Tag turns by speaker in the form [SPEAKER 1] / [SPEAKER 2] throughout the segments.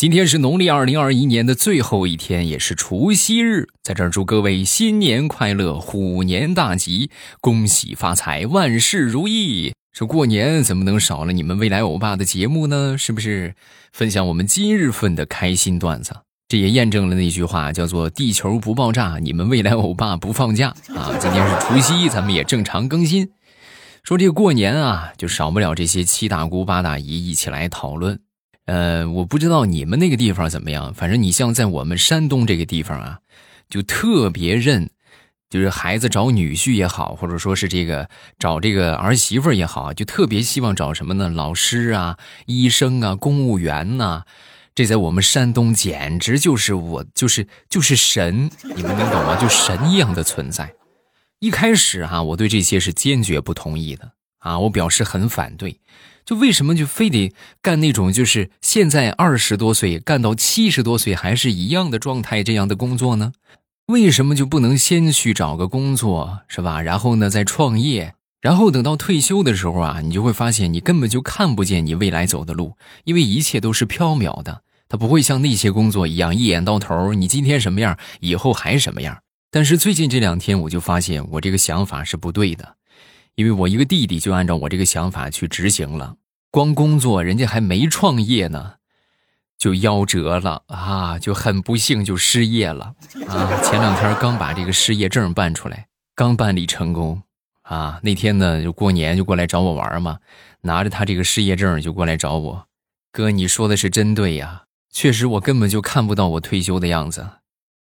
[SPEAKER 1] 今天是农历二零二一年的最后一天，也是除夕日，在这儿祝各位新年快乐，虎年大吉，恭喜发财，万事如意。说过年怎么能少了你们未来欧巴的节目呢？是不是？分享我们今日份的开心段子，这也验证了那句话，叫做“地球不爆炸，你们未来欧巴不放假”啊！今天是除夕，咱们也正常更新。说这个过年啊，就少不了这些七大姑八大姨一起来讨论。呃，我不知道你们那个地方怎么样，反正你像在我们山东这个地方啊，就特别认，就是孩子找女婿也好，或者说是这个找这个儿媳妇也好，就特别希望找什么呢？老师啊、医生啊、公务员呐，这在我们山东简直就是我就是就是神，你们能懂吗？就神一样的存在。一开始哈，我对这些是坚决不同意的啊，我表示很反对。就为什么就非得干那种就是现在二十多岁干到七十多岁还是一样的状态这样的工作呢？为什么就不能先去找个工作是吧？然后呢再创业，然后等到退休的时候啊，你就会发现你根本就看不见你未来走的路，因为一切都是缥缈的，它不会像那些工作一样一眼到头，你今天什么样，以后还什么样。但是最近这两天我就发现我这个想法是不对的，因为我一个弟弟就按照我这个想法去执行了。光工作，人家还没创业呢，就夭折了啊！就很不幸就失业了啊！前两天刚把这个失业证办出来，刚办理成功啊！那天呢，就过年就过来找我玩嘛，拿着他这个失业证就过来找我。哥，你说的是真对呀，确实我根本就看不到我退休的样子，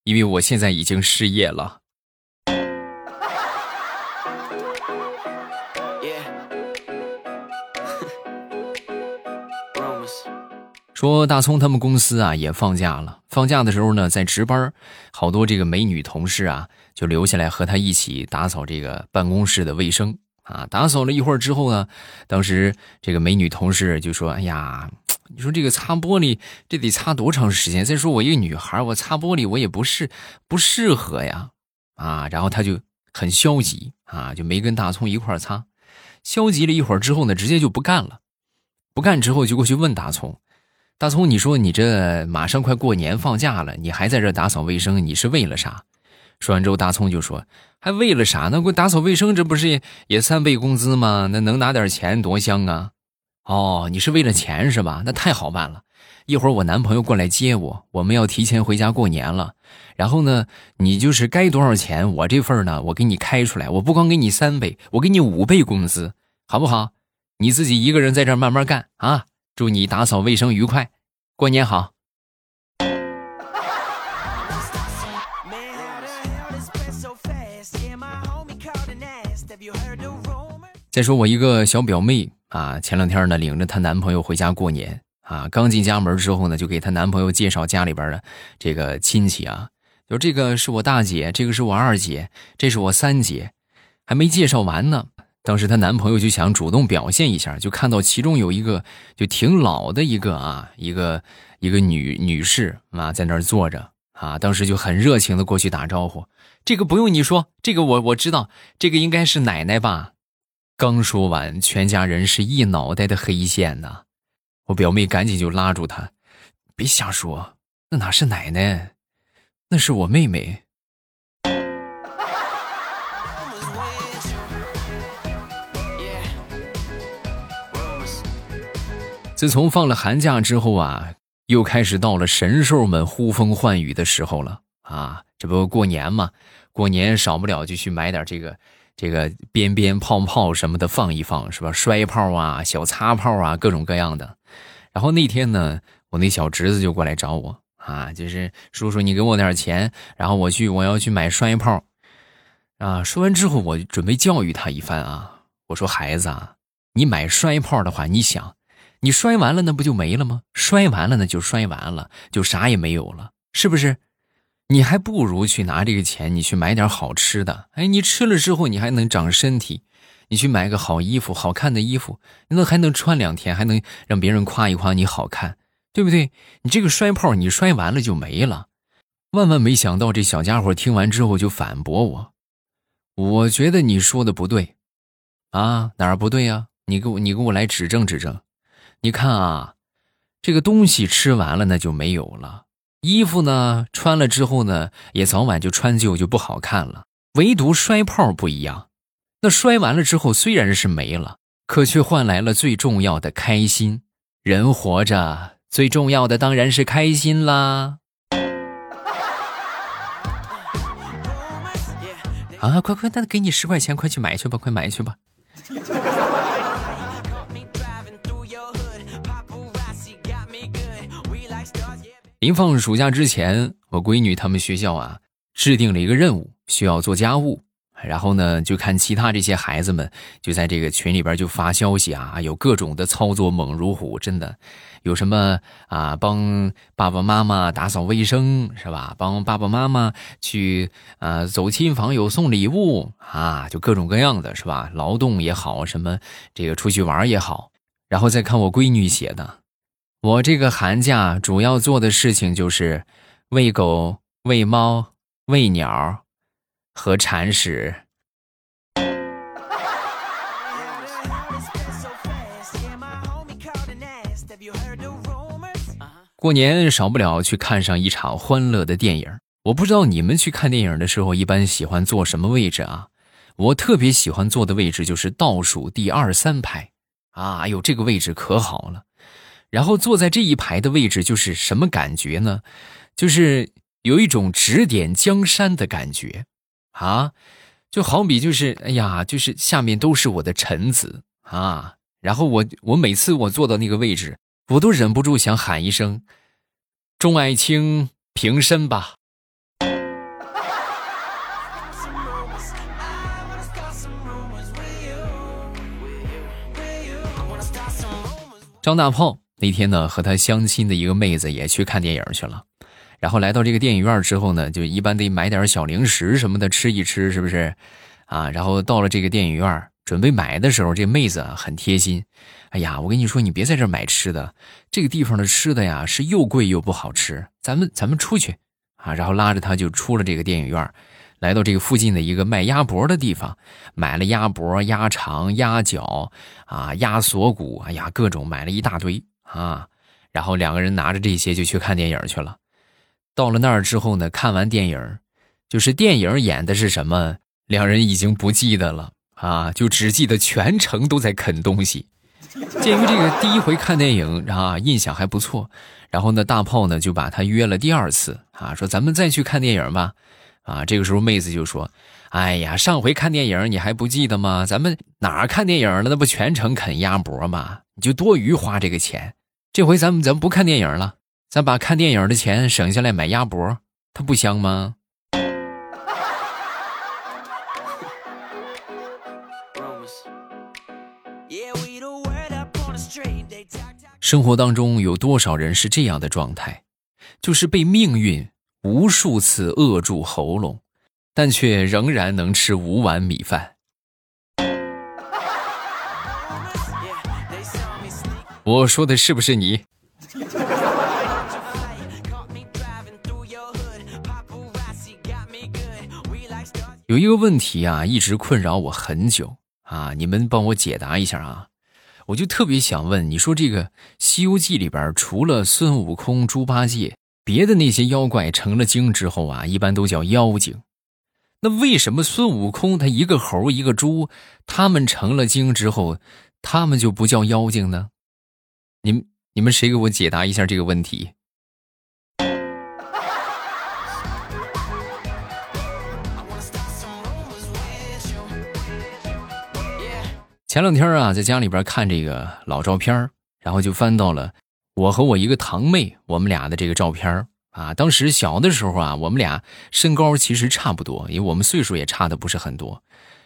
[SPEAKER 1] 因为我现在已经失业了。说大葱他们公司啊也放假了，放假的时候呢在值班，好多这个美女同事啊就留下来和他一起打扫这个办公室的卫生啊。打扫了一会儿之后呢，当时这个美女同事就说：“哎呀，你说这个擦玻璃这得擦多长时间？再说我一个女孩，我擦玻璃我也不是不适合呀。”啊，然后他就很消极啊，就没跟大葱一块擦。消极了一会儿之后呢，直接就不干了。不干之后就过去问大葱。大葱，你说你这马上快过年放假了，你还在这打扫卫生，你是为了啥？说完之后，大葱就说：“还为了啥呢？我打扫卫生，这不是也三倍工资吗？那能拿点钱多香啊！”哦，你是为了钱是吧？那太好办了。一会儿我男朋友过来接我，我们要提前回家过年了。然后呢，你就是该多少钱，我这份呢，我给你开出来。我不光给你三倍，我给你五倍工资，好不好？你自己一个人在这慢慢干啊。祝你打扫卫生愉快，过年好。再说我一个小表妹啊，前两天呢领着她男朋友回家过年啊，刚进家门之后呢，就给她男朋友介绍家里边的这个亲戚啊，就这个是我大姐，这个是我二姐，这是我三姐，还没介绍完呢。当时她男朋友就想主动表现一下，就看到其中有一个就挺老的一个啊，一个一个女女士啊，在那儿坐着啊，当时就很热情的过去打招呼。这个不用你说，这个我我知道，这个应该是奶奶吧？刚说完，全家人是一脑袋的黑线呐。我表妹赶紧就拉住他，别瞎说，那哪是奶奶，那是我妹妹。自从放了寒假之后啊，又开始到了神兽们呼风唤雨的时候了啊！这不过年嘛，过年少不了就去买点这个这个鞭鞭炮炮什么的放一放，是吧？摔炮啊，小擦炮啊，各种各样的。然后那天呢，我那小侄子就过来找我啊，就是叔叔，你给我点钱，然后我去我要去买摔炮啊。说完之后，我准备教育他一番啊，我说孩子啊，你买摔炮的话，你想。你摔完了，那不就没了吗？摔完了，那就摔完了，就啥也没有了，是不是？你还不如去拿这个钱，你去买点好吃的。哎，你吃了之后，你还能长身体。你去买个好衣服，好看的衣服，那还能穿两天，还能让别人夸一夸你好看，对不对？你这个摔炮，你摔完了就没了。万万没想到，这小家伙听完之后就反驳我：“我觉得你说的不对，啊，哪儿不对呀？你给我，你给我来指正指正。”你看啊，这个东西吃完了那就没有了，衣服呢穿了之后呢也早晚就穿旧就不好看了。唯独摔炮不一样，那摔完了之后虽然是没了，可却换来了最重要的开心。人活着最重要的当然是开心啦！啊，快快，那给你十块钱，快去买去吧，快买去吧。临放暑假之前，我闺女他们学校啊制定了一个任务，需要做家务。然后呢，就看其他这些孩子们就在这个群里边就发消息啊，有各种的操作猛如虎，真的，有什么啊，帮爸爸妈妈打扫卫生是吧？帮爸爸妈妈去啊走亲访友送礼物啊，就各种各样的是吧？劳动也好，什么这个出去玩也好，然后再看我闺女写的，我这个寒假主要做的事情就是喂狗、喂猫、喂鸟。和铲屎。过年少不了去看上一场欢乐的电影。我不知道你们去看电影的时候一般喜欢坐什么位置啊？我特别喜欢坐的位置就是倒数第二三排啊！哎呦，这个位置可好了。然后坐在这一排的位置就是什么感觉呢？就是有一种指点江山的感觉。啊，就好比就是，哎呀，就是下面都是我的臣子啊。然后我我每次我坐到那个位置，我都忍不住想喊一声：“众爱卿平身吧。”张大炮那天呢，和他相亲的一个妹子也去看电影去了。然后来到这个电影院之后呢，就一般得买点小零食什么的吃一吃，是不是？啊，然后到了这个电影院，准备买的时候，这妹子很贴心。哎呀，我跟你说，你别在这买吃的，这个地方的吃的呀是又贵又不好吃。咱们咱们出去啊，然后拉着他就出了这个电影院，来到这个附近的一个卖鸭脖的地方，买了鸭脖、鸭肠、鸭脚啊、鸭锁骨，哎呀，各种买了一大堆啊。然后两个人拿着这些就去看电影去了。到了那儿之后呢，看完电影，就是电影演的是什么，两人已经不记得了啊，就只记得全程都在啃东西。鉴于这个第一回看电影啊，印象还不错，然后呢，大炮呢就把他约了第二次啊，说咱们再去看电影吧。啊，这个时候妹子就说：“哎呀，上回看电影你还不记得吗？咱们哪儿看电影了？那不全程啃鸭脖吗？你就多余花这个钱。这回咱们咱不看电影了。”咱把看电影的钱省下来买鸭脖，它不香吗？生活当中有多少人是这样的状态？就是被命运无数次扼住喉咙，但却仍然能吃五碗米饭。我说的是不是你？有一个问题啊，一直困扰我很久啊，你们帮我解答一下啊！我就特别想问，你说这个《西游记》里边除了孙悟空、猪八戒，别的那些妖怪成了精之后啊，一般都叫妖精。那为什么孙悟空他一个猴一个猪，他们成了精之后，他们就不叫妖精呢？你们你们谁给我解答一下这个问题？前两天啊，在家里边看这个老照片然后就翻到了我和我一个堂妹我们俩的这个照片啊。当时小的时候啊，我们俩身高其实差不多，因为我们岁数也差的不是很多。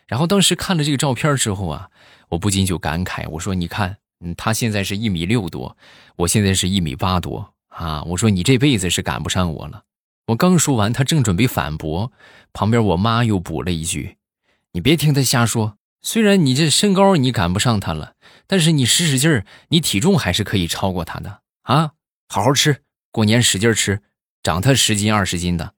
[SPEAKER 1] 然后当时看了这个照片之后啊，我不禁就感慨，我说：“你看，嗯，他现在是一米六多，我现在是一米八多啊。”我说：“你这辈子是赶不上我了。”我刚说完，他正准备反驳，旁边我妈又补了一句：“你别听他瞎说。”虽然你这身高你赶不上他了，但是你使使劲儿，你体重还是可以超过他的啊！好好吃，过年使劲吃，长他十斤二十斤的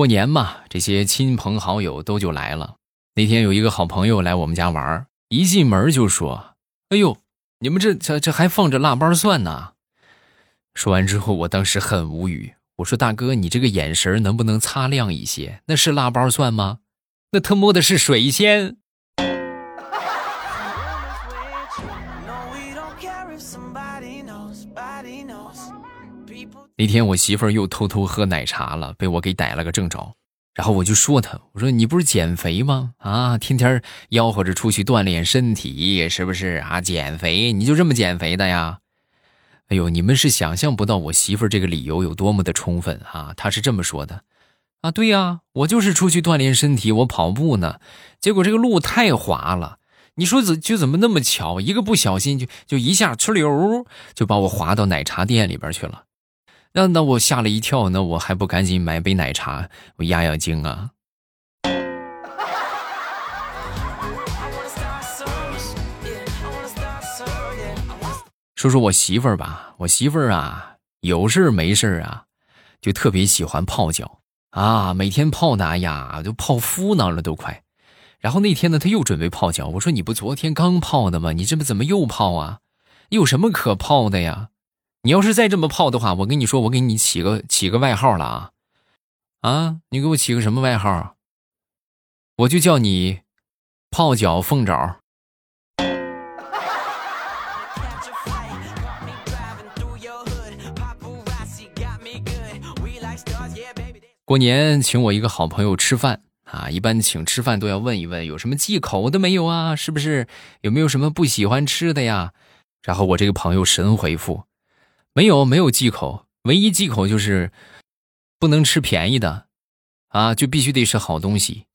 [SPEAKER 1] 过年嘛，这些亲朋好友都就来了。那天有一个好朋友来我们家玩，一进门就说：“哎呦，你们这这这还放着腊八蒜呢！”说完之后，我当时很无语。我说：“大哥，你这个眼神能不能擦亮一些？那是腊八蒜吗？那他妈的是水仙！”那天我媳妇儿又偷偷喝奶茶了，被我给逮了个正着。然后我就说她：“我说你不是减肥吗？啊，天天吆喝着出去锻炼身体，是不是啊？减肥，你就这么减肥的呀？”哎呦，你们是想象不到我媳妇儿这个理由有多么的充分啊！她是这么说的：“啊，对呀，我就是出去锻炼身体，我跑步呢。结果这个路太滑了，你说怎就怎么那么巧，一个不小心就就一下哧溜就把我滑到奶茶店里边去了。”那那我吓了一跳，那我还不赶紧买杯奶茶，我压压惊啊！说说我媳妇儿吧，我媳妇儿啊，有事儿没事儿啊，就特别喜欢泡脚啊，每天泡的呀，都泡敷囊了都快。然后那天呢，她又准备泡脚，我说你不昨天刚泡的吗？你这不怎么又泡啊？有什么可泡的呀？你要是再这么泡的话，我跟你说，我给你起个起个外号了啊！啊，你给我起个什么外号？我就叫你泡脚凤爪。过年请我一个好朋友吃饭啊，一般请吃饭都要问一问有什么忌口的没有啊？是不是？有没有什么不喜欢吃的呀？然后我这个朋友神回复。没有没有忌口，唯一忌口就是不能吃便宜的，啊，就必须得是好东西。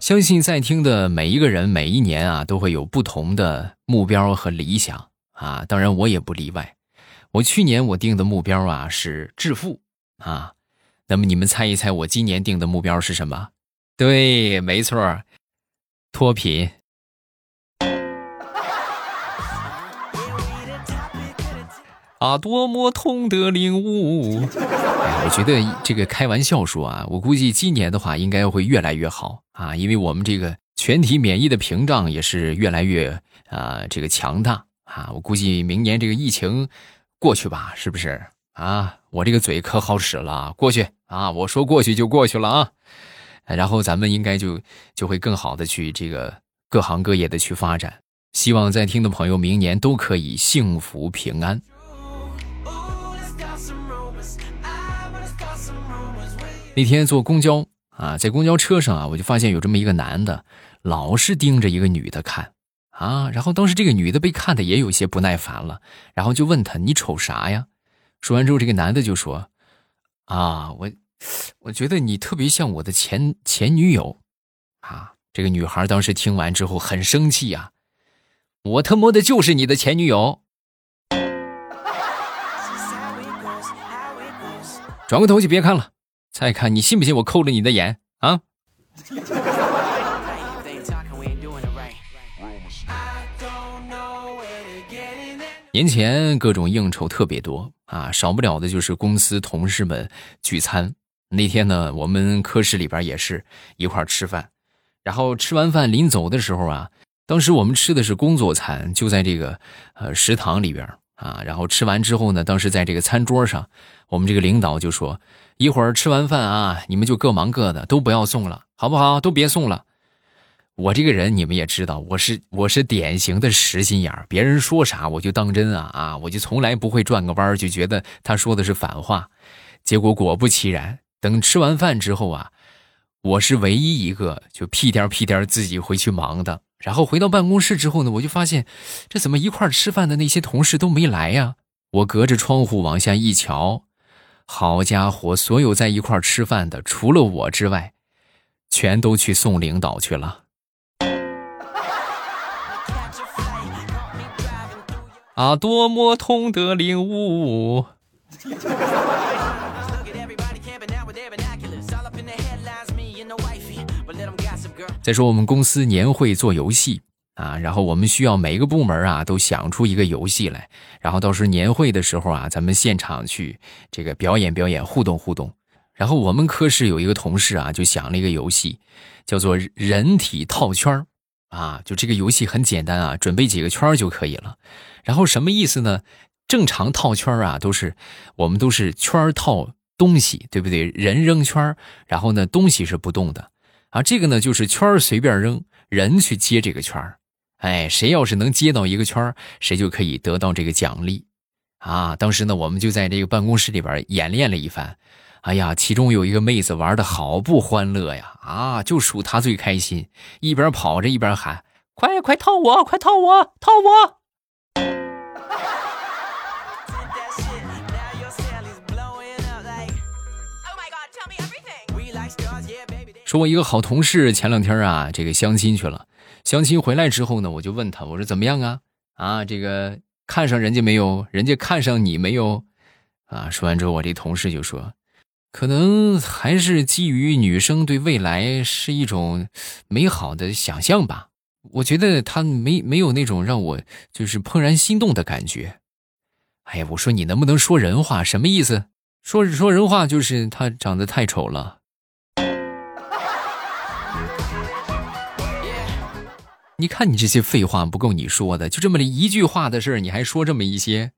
[SPEAKER 1] 相信在听的每一个人，每一年啊，都会有不同的目标和理想啊，当然我也不例外。我去年我定的目标啊是致富啊，那么你们猜一猜，我今年定的目标是什么？对，没错脱贫 啊，多么痛的领悟！哎我觉得这个开玩笑说啊，我估计今年的话应该会越来越好啊，因为我们这个全体免疫的屏障也是越来越啊这个强大啊，我估计明年这个疫情过去吧，是不是啊？我这个嘴可好使了，过去啊，我说过去就过去了啊。然后咱们应该就就会更好的去这个各行各业的去发展，希望在听的朋友明年都可以幸福平安。那天坐公交啊，在公交车上啊，我就发现有这么一个男的，老是盯着一个女的看啊，然后当时这个女的被看的也有些不耐烦了，然后就问他你瞅啥呀？说完之后，这个男的就说啊我。我觉得你特别像我的前前女友，啊！这个女孩当时听完之后很生气呀，我他妈的就是你的前女友！转过头就别看了，再看你信不信我扣了你的眼啊！年前各种应酬特别多啊，少不了的就是公司同事们聚餐。那天呢，我们科室里边也是一块吃饭，然后吃完饭临走的时候啊，当时我们吃的是工作餐，就在这个呃食堂里边啊。然后吃完之后呢，当时在这个餐桌上，我们这个领导就说：“一会儿吃完饭啊，你们就各忙各的，都不要送了，好不好？都别送了。”我这个人你们也知道，我是我是典型的实心眼儿，别人说啥我就当真啊啊，我就从来不会转个弯就觉得他说的是反话。结果果不其然。等吃完饭之后啊，我是唯一一个就屁颠屁颠自己回去忙的。然后回到办公室之后呢，我就发现，这怎么一块吃饭的那些同事都没来呀？我隔着窗户往下一瞧，好家伙，所有在一块吃饭的，除了我之外，全都去送领导去了。啊，多么痛的领悟！再说我们公司年会做游戏啊，然后我们需要每个部门啊都想出一个游戏来，然后到时候年会的时候啊，咱们现场去这个表演表演，互动互动。然后我们科室有一个同事啊，就想了一个游戏，叫做人体套圈啊，就这个游戏很简单啊，准备几个圈就可以了。然后什么意思呢？正常套圈啊，都是我们都是圈套东西，对不对？人扔圈然后呢东西是不动的啊。这个呢就是圈随便扔，人去接这个圈哎，谁要是能接到一个圈谁就可以得到这个奖励，啊！当时呢，我们就在这个办公室里边演练了一番。哎呀，其中有一个妹子玩的好不欢乐呀！啊，就属她最开心，一边跑着一边喊：“快快套我，快套我，套我！”说，我一个好同事前两天啊，这个相亲去了。相亲回来之后呢，我就问他，我说怎么样啊？啊，这个看上人家没有？人家看上你没有？啊，说完之后，我这同事就说，可能还是基于女生对未来是一种美好的想象吧。我觉得他没没有那种让我就是怦然心动的感觉。哎呀，我说你能不能说人话？什么意思？说说人话就是他长得太丑了。你看你这些废话不够你说的，就这么一句话的事儿，你还说这么一些。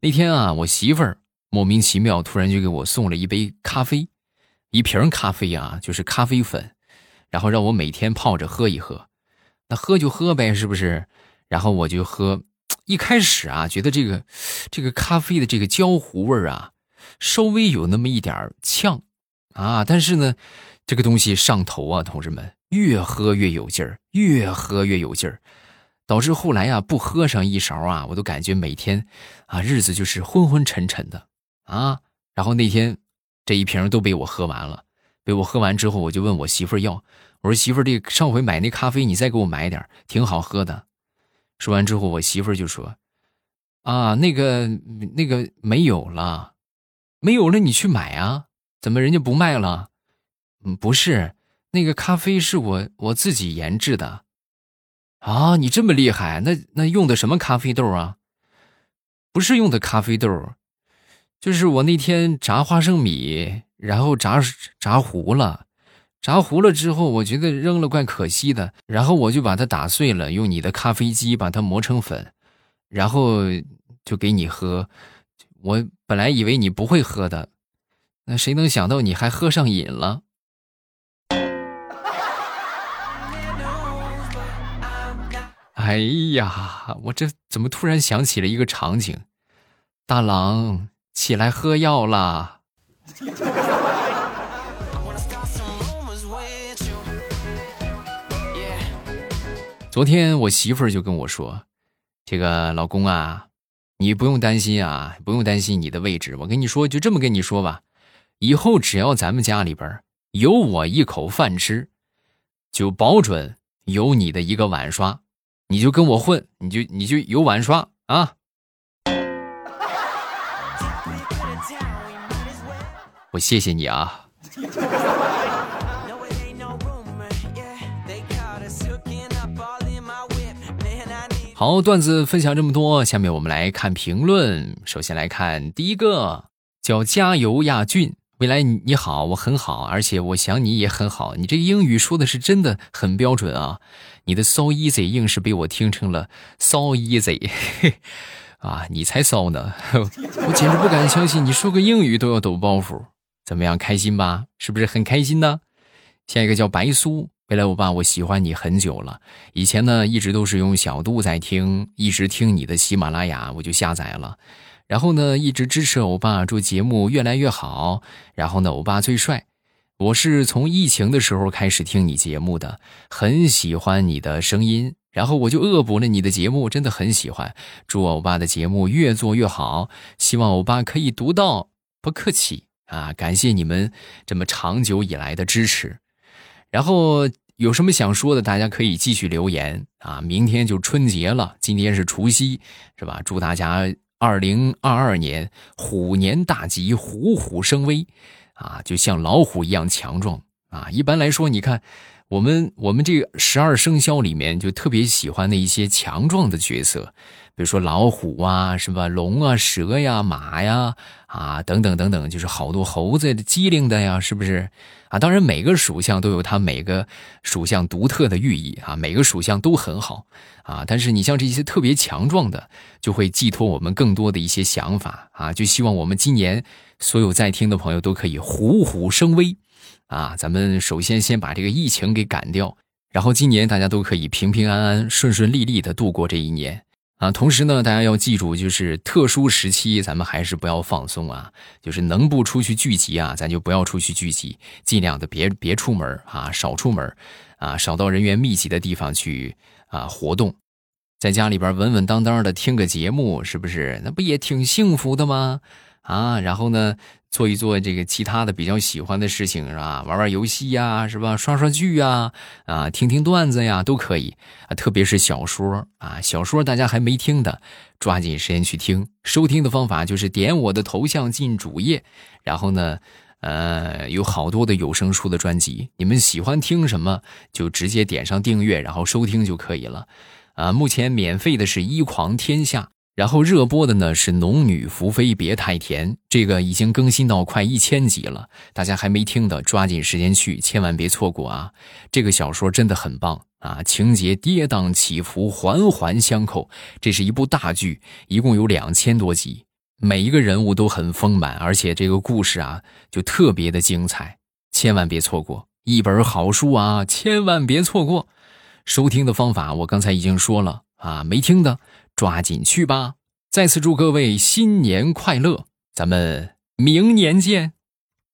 [SPEAKER 1] 那天啊，我媳妇儿莫名其妙突然就给我送了一杯咖啡，一瓶咖啡啊，就是咖啡粉，然后让我每天泡着喝一喝。那喝就喝呗，是不是？然后我就喝。一开始啊，觉得这个这个咖啡的这个焦糊味儿啊，稍微有那么一点呛啊，但是呢，这个东西上头啊，同志们，越喝越有劲儿，越喝越有劲儿，导致后来啊，不喝上一勺啊，我都感觉每天啊，日子就是昏昏沉沉的啊。然后那天这一瓶都被我喝完了，被我喝完之后，我就问我媳妇儿要，我说媳妇儿，这上回买那咖啡你再给我买点挺好喝的。说完之后，我媳妇就说：“啊，那个那个没有了，没有了，你去买啊？怎么人家不卖了？嗯，不是，那个咖啡是我我自己研制的。啊，你这么厉害，那那用的什么咖啡豆啊？不是用的咖啡豆，就是我那天炸花生米，然后炸炸糊了。”炸糊了之后，我觉得扔了怪可惜的，然后我就把它打碎了，用你的咖啡机把它磨成粉，然后就给你喝。我本来以为你不会喝的，那谁能想到你还喝上瘾了？哎呀，我这怎么突然想起了一个场景？大郎，起来喝药啦！昨天我媳妇儿就跟我说：“这个老公啊，你不用担心啊，不用担心你的位置。我跟你说，就这么跟你说吧，以后只要咱们家里边有我一口饭吃，就保准有你的一个碗刷。你就跟我混，你就你就有碗刷啊！我谢谢你啊。”好，段子分享这么多，下面我们来看评论。首先来看第一个，叫加油亚俊，未来你好，我很好，而且我想你也很好。你这个英语说的是真的很标准啊，你的 so easy 硬是被我听成了 so easy，啊，你才骚呢，我简直不敢相信，你说个英语都要抖包袱，怎么样，开心吧？是不是很开心呢？下一个叫白苏。未来，欧巴，我喜欢你很久了。以前呢，一直都是用小度在听，一直听你的喜马拉雅，我就下载了。然后呢，一直支持欧巴，祝节目越来越好。然后呢，欧巴最帅。我是从疫情的时候开始听你节目的，很喜欢你的声音。然后我就恶补了你的节目，真的很喜欢。祝欧巴的节目越做越好，希望欧巴可以读到。不客气啊，感谢你们这么长久以来的支持。然后有什么想说的，大家可以继续留言啊！明天就春节了，今天是除夕，是吧？祝大家二零二二年虎年大吉，虎虎生威，啊，就像老虎一样强壮啊。一般来说，你看我们我们这个十二生肖里面就特别喜欢的一些强壮的角色。比如说老虎啊，是吧？龙啊，蛇呀，马呀，啊，等等等等，就是好多猴子的机灵的呀，是不是？啊，当然每个属相都有它每个属相独特的寓意啊，每个属相都很好啊。但是你像这些特别强壮的，就会寄托我们更多的一些想法啊，就希望我们今年所有在听的朋友都可以虎虎生威啊。咱们首先先把这个疫情给赶掉，然后今年大家都可以平平安安、顺顺利利的度过这一年。啊，同时呢，大家要记住，就是特殊时期，咱们还是不要放松啊。就是能不出去聚集啊，咱就不要出去聚集，尽量的别别出门啊，少出门啊，少到人员密集的地方去啊活动，在家里边稳稳当当的听个节目，是不是？那不也挺幸福的吗？啊，然后呢？做一做这个其他的比较喜欢的事情是吧？玩玩游戏呀，是吧？刷刷剧呀，啊，听听段子呀，都可以啊。特别是小说啊，小说大家还没听的，抓紧时间去听。收听的方法就是点我的头像进主页，然后呢，呃，有好多的有声书的专辑，你们喜欢听什么就直接点上订阅，然后收听就可以了。啊，目前免费的是一狂天下。然后热播的呢是《农女福妃别太甜》，这个已经更新到快一千集了，大家还没听的，抓紧时间去，千万别错过啊！这个小说真的很棒啊，情节跌宕起伏，环环相扣，这是一部大剧，一共有两千多集，每一个人物都很丰满，而且这个故事啊就特别的精彩，千万别错过一本好书啊，千万别错过！收听的方法我刚才已经说了啊，没听的。抓紧去吧！再次祝各位新年快乐，咱们明年见。